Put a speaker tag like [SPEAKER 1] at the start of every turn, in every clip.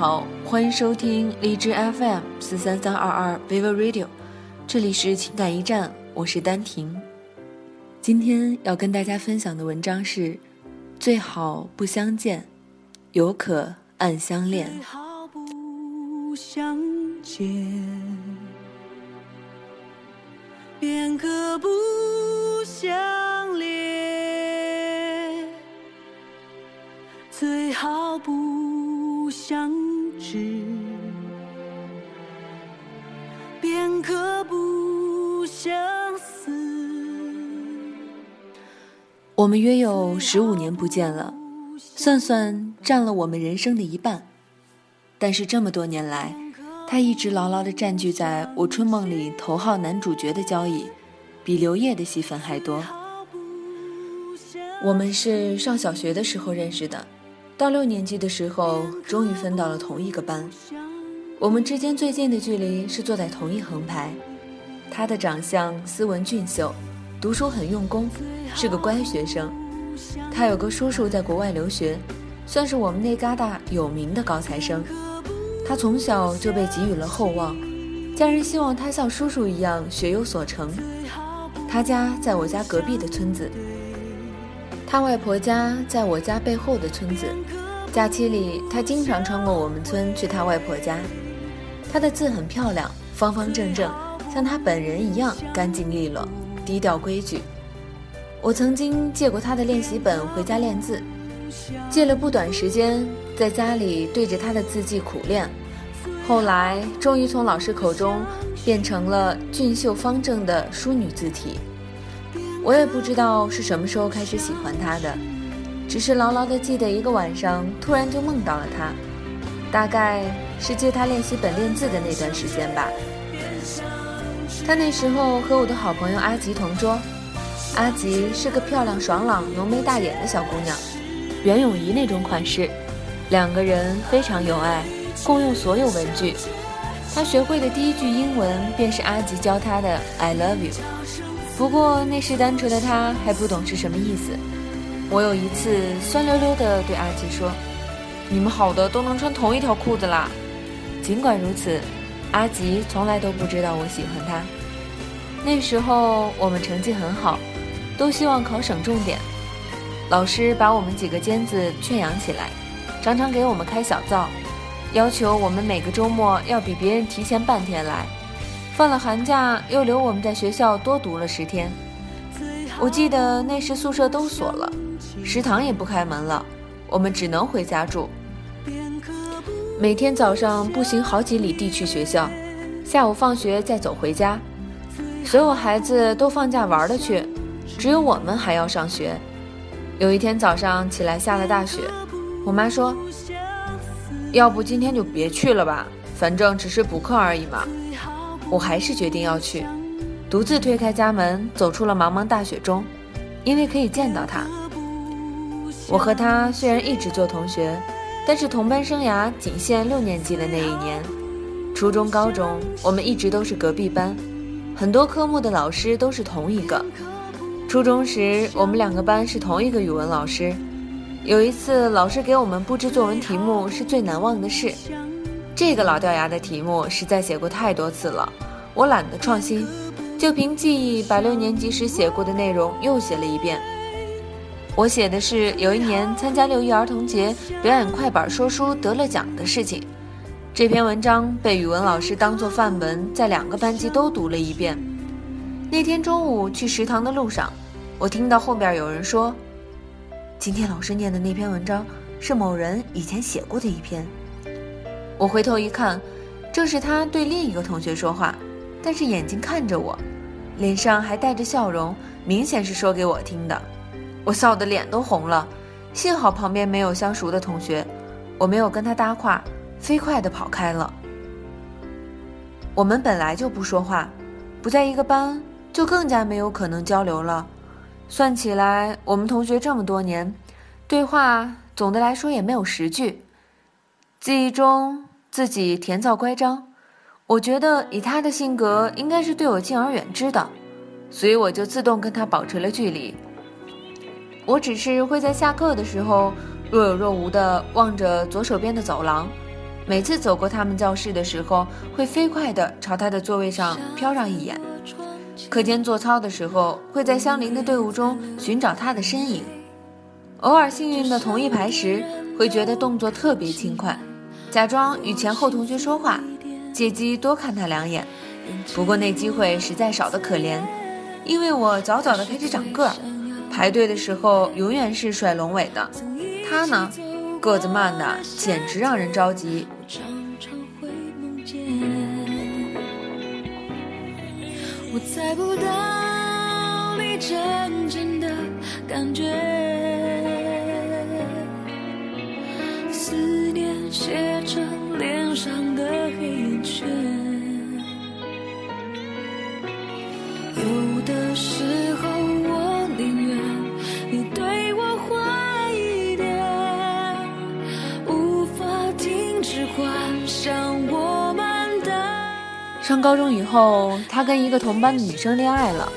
[SPEAKER 1] 好，欢迎收听荔枝 FM 四三三二二 Vivo Radio，这里是情感驿站，我是丹婷。今天要跟大家分享的文章是：最好不相见，犹可暗相恋。
[SPEAKER 2] 最好不相见，便可不相恋；最好不相便可不相思。
[SPEAKER 1] 我们约有十五年不见了，算算占了我们人生的一半。但是这么多年来，他一直牢牢地占据在我春梦里头号男主角的交椅，比刘烨的戏份还多。我们是上小学的时候认识的，到六年级的时候，终于分到了同一个班。我们之间最近的距离是坐在同一横排。他的长相斯文俊秀，读书很用功，是个乖学生。他有个叔叔在国外留学，算是我们那旮瘩有名的高材生。他从小就被给予了厚望，家人希望他像叔叔一样学有所成。他家在我家隔壁的村子，他外婆家在我家背后的村子。假期里，他经常穿过我们村去他外婆家。他的字很漂亮，方方正正，像他本人一样干净利落、低调规矩。我曾经借过他的练习本回家练字，借了不短时间，在家里对着他的字迹苦练。后来，终于从老师口中变成了俊秀方正的淑女字体。我也不知道是什么时候开始喜欢他的，只是牢牢地记得一个晚上，突然就梦到了他，大概是借他练习本练字的那段时间吧。他那时候和我的好朋友阿吉同桌，阿吉是个漂亮、爽朗、浓眉大眼的小姑娘，袁咏仪那种款式，两个人非常有爱，共用所有文具。他学会的第一句英文便是阿吉教他的 “I love you”。不过那时单纯的他还不懂是什么意思。我有一次酸溜溜地对阿吉说：“你们好的都能穿同一条裤子啦。”尽管如此，阿吉从来都不知道我喜欢他。那时候我们成绩很好，都希望考省重点。老师把我们几个尖子圈养起来，常常给我们开小灶，要求我们每个周末要比别人提前半天来。放了寒假，又留我们在学校多读了十天。我记得那时宿舍都锁了，食堂也不开门了，我们只能回家住。每天早上步行好几里地去学校，下午放学再走回家。所有孩子都放假玩了去，只有我们还要上学。有一天早上起来下了大雪，我妈说：“要不今天就别去了吧，反正只是补课而已嘛。”我还是决定要去，独自推开家门，走出了茫茫大雪中，因为可以见到他。我和他虽然一直做同学，但是同班生涯仅限六年级的那一年。初中、高中，我们一直都是隔壁班，很多科目的老师都是同一个。初中时，我们两个班是同一个语文老师。有一次，老师给我们布置作文题目是最难忘的事。这个老掉牙的题目实在写过太多次了，我懒得创新，就凭记忆把六年级时写过的内容又写了一遍。我写的是有一年参加六一儿童节表演快板说书得了奖的事情。这篇文章被语文老师当作范文，在两个班级都读了一遍。那天中午去食堂的路上，我听到后边有人说：“今天老师念的那篇文章是某人以前写过的一篇。”我回头一看，正是他对另一个同学说话，但是眼睛看着我，脸上还带着笑容，明显是说给我听的。我笑得脸都红了，幸好旁边没有相熟的同学，我没有跟他搭话，飞快地跑开了。我们本来就不说话，不在一个班，就更加没有可能交流了。算起来，我们同学这么多年，对话总的来说也没有十句。记忆中。自己甜躁乖张，我觉得以他的性格，应该是对我敬而远之的，所以我就自动跟他保持了距离。我只是会在下课的时候若有若无地望着左手边的走廊。每次走过他们教室的时候，会飞快地朝他的座位上飘上一眼。课间做操的时候，会在相邻的队伍中寻找他的身影。偶尔幸运的同一排时，会觉得动作特别轻快，假装与前后同学说话，借机多看他两眼。不过那机会实在少得可怜，因为我早早的开始长个儿，排队的时候永远是甩龙尾的。他呢，个子慢的简直让人着急。
[SPEAKER 2] 我猜不到你真正的感觉，写成脸上的黑眼圈。有的时候，我宁愿你对我坏一点，无法停止幻想我们的。
[SPEAKER 1] 上高中以后，他跟一个同班的女生恋爱了。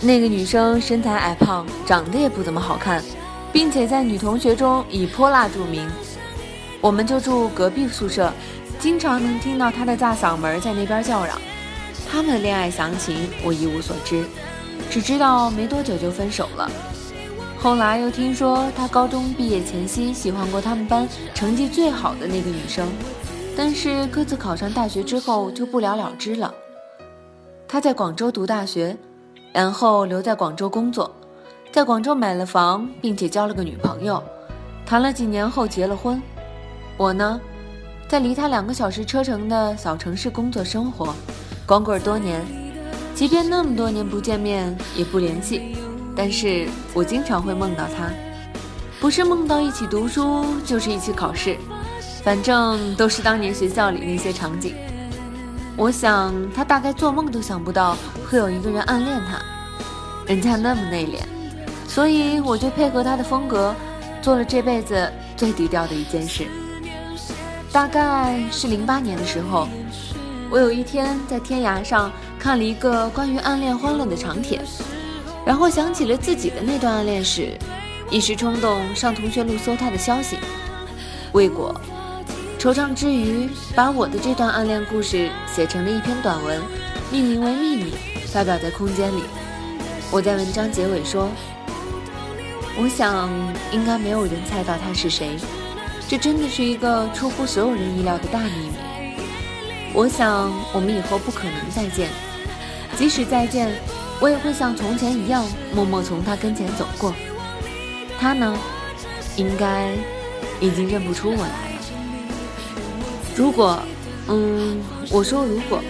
[SPEAKER 1] 那个女生身材矮胖，长得也不怎么好看，并且在女同学中以泼辣著名。我们就住隔壁宿舍，经常能听到她的大嗓门在那边叫嚷。他们的恋爱详情我一无所知，只知道没多久就分手了。后来又听说他高中毕业前夕喜欢过他们班成绩最好的那个女生。但是各自考上大学之后就不了了之了。他在广州读大学，然后留在广州工作，在广州买了房，并且交了个女朋友，谈了几年后结了婚。我呢，在离他两个小时车程的小城市工作生活，光棍多年，即便那么多年不见面也不联系，但是我经常会梦到他，不是梦到一起读书，就是一起考试。反正都是当年学校里那些场景，我想他大概做梦都想不到会有一个人暗恋他，人家那么内敛，所以我就配合他的风格，做了这辈子最低调的一件事。大概是零八年的时候，我有一天在天涯上看了一个关于暗恋欢乐的长帖，然后想起了自己的那段暗恋史，一时冲动上同学录搜他的消息，未果。惆怅之余，把我的这段暗恋故事写成了一篇短文，命名为《秘密》，发表在空间里。我在文章结尾说：“我想应该没有人猜到他是谁，这真的是一个出乎所有人意料的大秘密。我想我们以后不可能再见，即使再见，我也会像从前一样默默从他跟前走过。他呢，应该已经认不出我来了。”如果，嗯，我说如果，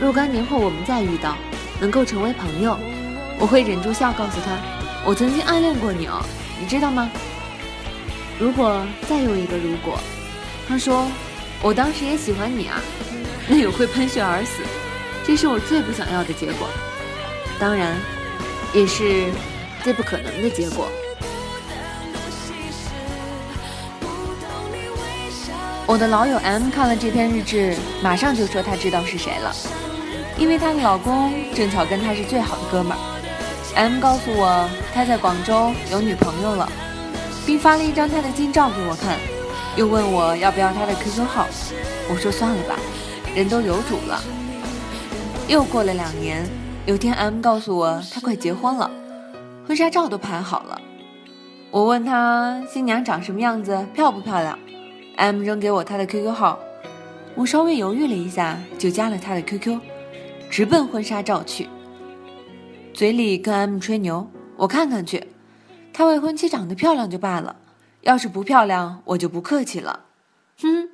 [SPEAKER 1] 若干年后我们再遇到，能够成为朋友，我会忍住笑告诉他，我曾经暗恋过你哦，你知道吗？如果再有一个如果，他说，我当时也喜欢你啊，那我会喷血而死，这是我最不想要的结果，当然，也是最不可能的结果。我的老友 M 看了这篇日志，马上就说他知道是谁了，因为她的老公正巧跟她是最好的哥们儿。M 告诉我他在广州有女朋友了，并发了一张他的近照给我看，又问我要不要他的 QQ 号。我说算了吧，人都有主了。又过了两年，有天 M 告诉我他快结婚了，婚纱照都拍好了。我问他新娘长什么样子，漂不漂亮？M 扔给我他的 QQ 号，我稍微犹豫了一下，就加了他的 QQ，直奔婚纱照去。嘴里跟 M 吹牛，我看看去，他未婚妻长得漂亮就罢了，要是不漂亮，我就不客气了。哼，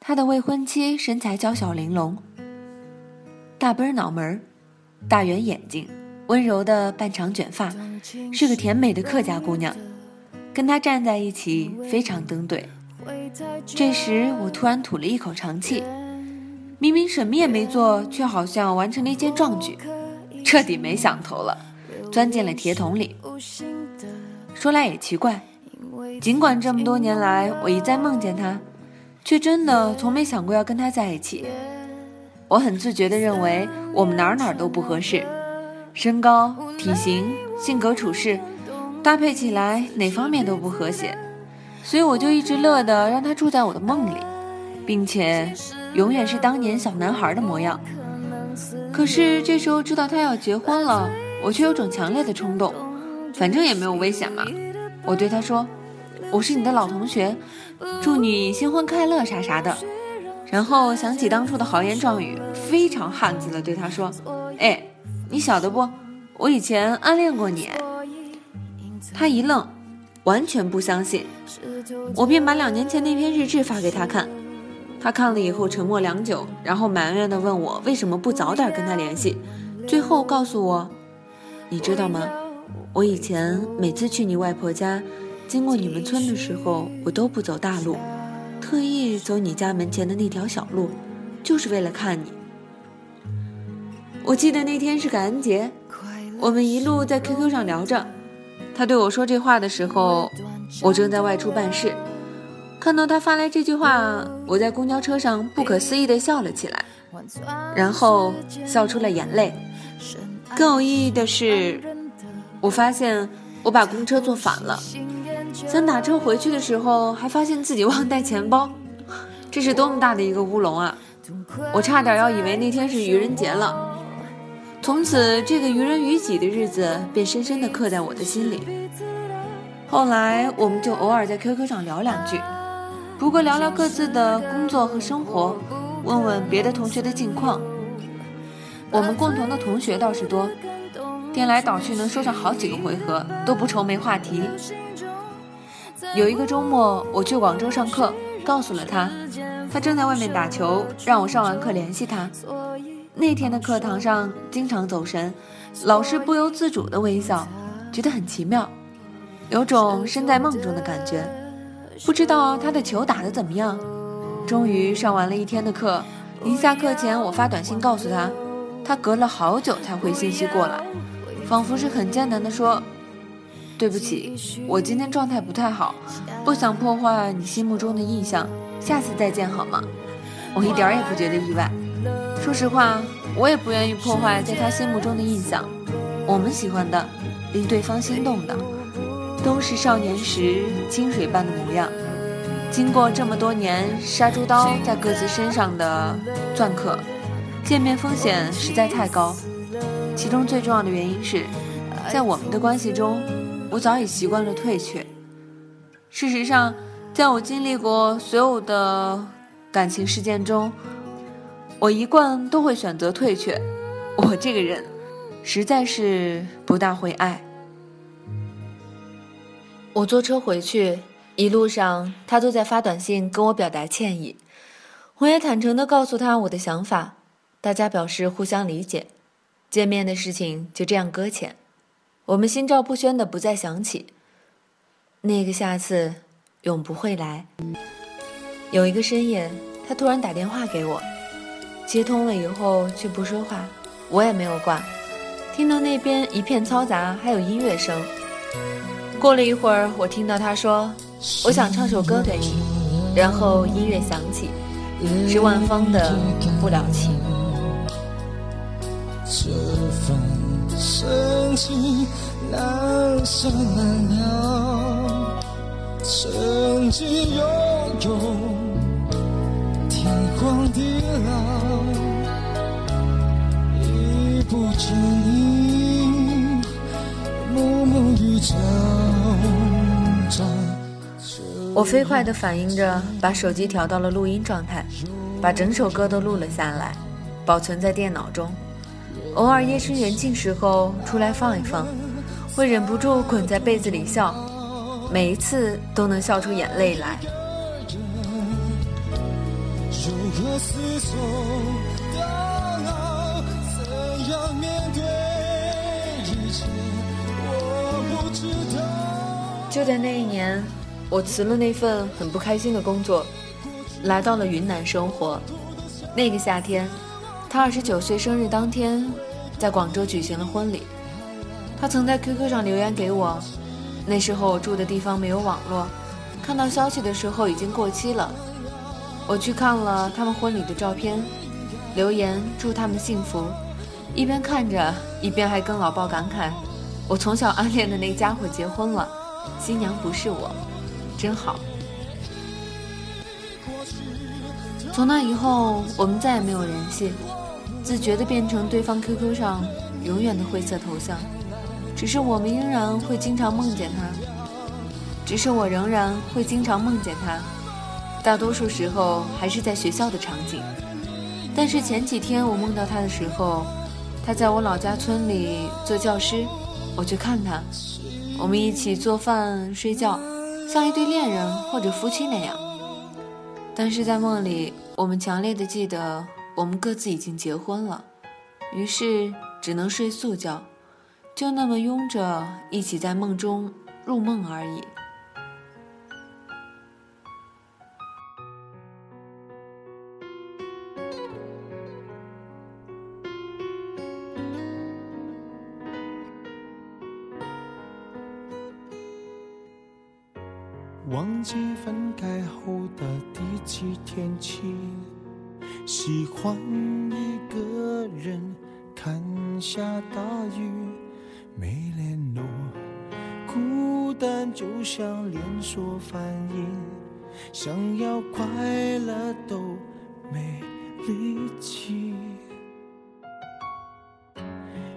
[SPEAKER 1] 他的未婚妻身材娇小玲珑，大奔脑门，大圆眼睛，温柔的半长卷发，是个甜美的客家姑娘，跟他站在一起非常登对。这时，我突然吐了一口长气，明明什么也没做，却好像完成了一件壮举，彻底没想头了，钻进了铁桶里。说来也奇怪，尽管这么多年来我一再梦见他，却真的从没想过要跟他在一起。我很自觉地认为我们哪哪都不合适，身高、体型、性格处事，搭配起来哪方面都不和谐。所以我就一直乐得让他住在我的梦里，并且永远是当年小男孩的模样。可是这时候知道他要结婚了，我却有种强烈的冲动，反正也没有危险嘛。我对他说：“我是你的老同学，祝你新婚快乐啥啥的。”然后想起当初的豪言壮语，非常汉子的对他说：“哎，你晓得不？我以前暗恋过你。”他一愣，完全不相信。我便把两年前那篇日志发给他看，他看了以后沉默良久，然后埋怨的问我为什么不早点跟他联系，最后告诉我：“你知道吗？我以前每次去你外婆家，经过你们村的时候，我都不走大路。”特意走你家门前的那条小路，就是为了看你。我记得那天是感恩节，我们一路在 QQ 上聊着。他对我说这话的时候，我正在外出办事。看到他发来这句话，我在公交车上不可思议地笑了起来，然后笑出了眼泪。更有意义的是，我发现我把公车坐反了。想打车回去的时候，还发现自己忘带钱包，这是多么大的一个乌龙啊！我差点要以为那天是愚人节了。从此，这个愚人于己的日子便深深地刻在我的心里。后来，我们就偶尔在 QQ 上聊两句，不过聊聊各自的工作和生活，问问别的同学的近况。我们共同的同学倒是多，颠来倒去能说上好几个回合，都不愁没话题。有一个周末，我去广州上课，告诉了他，他正在外面打球，让我上完课联系他。那天的课堂上经常走神，老师不由自主的微笑，觉得很奇妙，有种身在梦中的感觉。不知道他的球打得怎么样。终于上完了一天的课，临下课前我发短信告诉他，他隔了好久才回信息过来，仿佛是很艰难的说。对不起，我今天状态不太好，不想破坏你心目中的印象，下次再见好吗？我一点也不觉得意外。说实话，我也不愿意破坏在他心目中的印象。我们喜欢的，令对方心动的，都是少年时清水般的模样。经过这么多年杀猪刀在各自身上的篆刻，见面风险实在太高。其中最重要的原因是，在我们的关系中。我早已习惯了退却。事实上，在我经历过所有的感情事件中，我一贯都会选择退却。我这个人，实在是不大会爱。我坐车回去，一路上他都在发短信跟我表达歉意，我也坦诚的告诉他我的想法，大家表示互相理解，见面的事情就这样搁浅。我们心照不宣的不再想起，那个下次永不会来。有一个深夜，他突然打电话给我，接通了以后却不说话，我也没有挂。听到那边一片嘈杂，还有音乐声。过了一会儿，我听到他说：“我想唱首歌给你。”然后音乐响起，是万芳的《不了情》。这份深情难舍难了，曾经拥有天荒地老，已不知你暮暮与朝朝。我飞快地反应着，把手机调到了录音状态，把整首歌都录了下来，保存在电脑中。偶尔夜深人静时候出来放一放，会忍不住滚在被子里笑，每一次都能笑出眼泪来。就在那一年，我辞了那份很不开心的工作，来到了云南生活。那个夏天。他二十九岁生日当天，在广州举行了婚礼。他曾在 QQ 上留言给我，那时候我住的地方没有网络，看到消息的时候已经过期了。我去看了他们婚礼的照片，留言祝他们幸福，一边看着一边还跟老鲍感慨：“我从小暗恋的那家伙结婚了，新娘不是我，真好。”从那以后，我们再也没有联系，自觉地变成对方 QQ 上永远的灰色头像。只是我们仍然会经常梦见他，只是我仍然会经常梦见他，大多数时候还是在学校的场景。但是前几天我梦到他的时候，他在我老家村里做教师，我去看他，我们一起做饭、睡觉，像一对恋人或者夫妻那样。但是在梦里，我们强烈的记得我们各自已经结婚了，于是只能睡素觉。就那么拥着，一起在梦中入梦而已。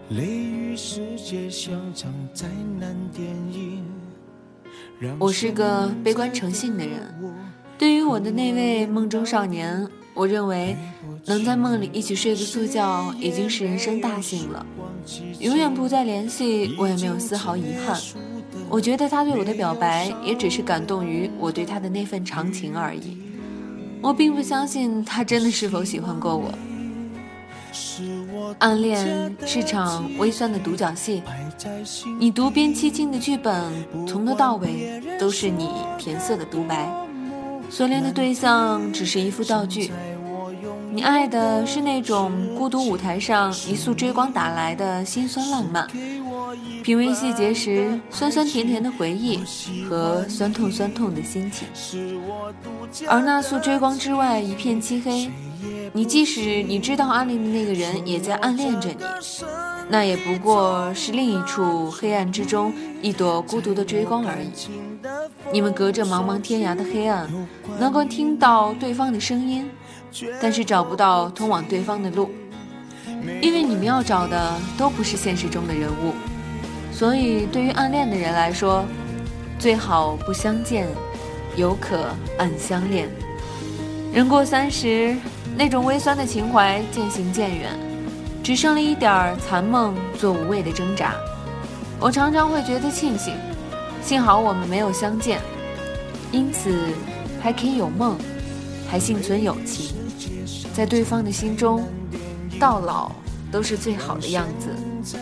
[SPEAKER 3] 雷雨世界像场灾难电影。
[SPEAKER 1] 我是个悲观诚信的人，对于我的那位梦中少年，我认为能在梦里一起睡个素觉，已经是人生大幸了。永远不再联系，我也没有丝毫遗憾。我觉得他对我的表白，也只是感动于我对他的那份长情而已。我并不相信他真的是否喜欢过我。暗恋是场微酸的独角戏，你独编凄清的剧本，从头到尾都是你填色的独白。所恋的对象只是一副道具。你爱的是那种孤独舞台上一束追光打来的辛酸浪漫，品味细节时酸酸甜甜的回忆和酸痛酸痛的心情。而那束追光之外一片漆黑，你即使你知道暗恋的那个人也在暗恋着你，那也不过是另一处黑暗之中一朵孤独的追光而已。你们隔着茫茫天涯的黑暗，能够听到对方的声音。但是找不到通往对方的路，因为你们要找的都不是现实中的人物，所以对于暗恋的人来说，最好不相见，犹可暗相恋。人过三十，那种微酸的情怀渐行渐远，只剩了一点残梦做无谓的挣扎。我常常会觉得庆幸，幸好我们没有相见，因此还可以有梦，还幸存友情。在对方的心中，到老都是最好的样子。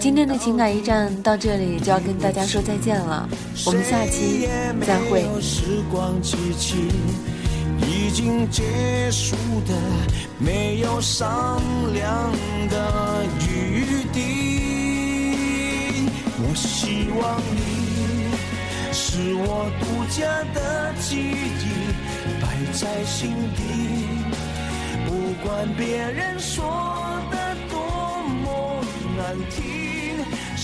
[SPEAKER 1] 今天的情感驿站到这里就要跟大家说再见了，我们下期再会。已经结束的没有商量的余地，我希望你是我独家的记忆。摆在心底，不管别人说的多么难听，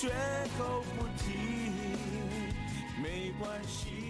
[SPEAKER 1] 绝口不提，没关系。